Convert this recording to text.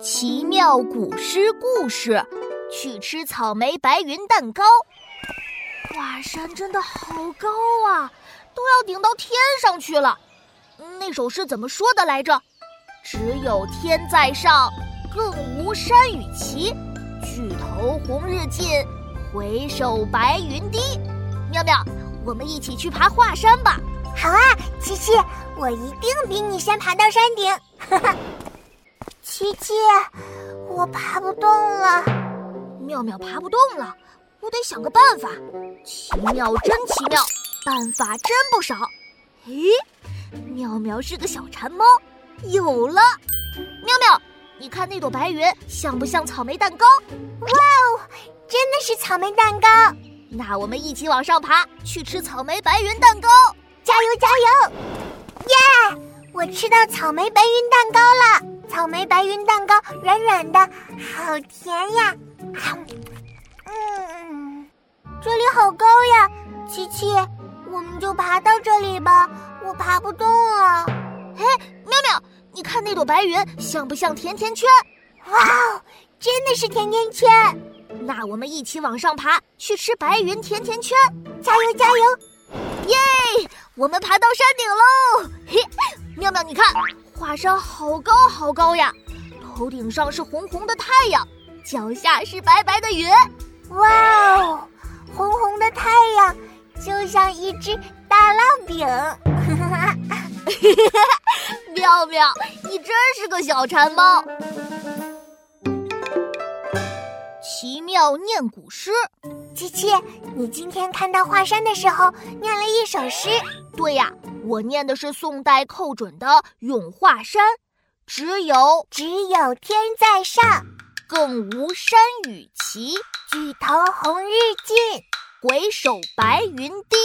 奇妙古诗故事，去吃草莓白云蛋糕。华山真的好高啊，都要顶到天上去了。那首诗怎么说的来着？只有天在上，更无山与齐。举头红日近，回首白云低。妙妙，我们一起去爬华山吧。好啊，琪琪，我一定比你先爬到山顶。哈哈，琪琪，我爬不动了。妙妙爬不动了，我得想个办法。奇妙，真奇妙，办法真不少。咦，妙妙是个小馋猫，有了！妙妙，你看那朵白云像不像草莓蛋糕？哇哦，真的是草莓蛋糕。那我们一起往上爬，去吃草莓白云蛋糕。加油加油！耶！我吃到草莓白云蛋糕了。草莓白云蛋糕软软的，好甜呀！嗯，这里好高呀，琪琪，我们就爬到这里吧。我爬不动了。哎，妙妙，你看那朵白云像不像甜甜圈？哇哦，真的是甜甜圈！那我们一起往上爬，去吃白云甜甜圈。加油加油！耶！我们爬到山顶喽！嘿，妙妙，你看，华山好高好高呀！头顶上是红红的太阳，脚下是白白的云。哇哦，红红的太阳就像一只大烙饼。妙妙，你真是个小馋猫。奇妙念古诗。琪琪，你今天看到华山的时候念了一首诗。对呀，我念的是宋代寇准的《咏华山》，只有只有天在上，更无山与齐。举头红日近，回首白云低。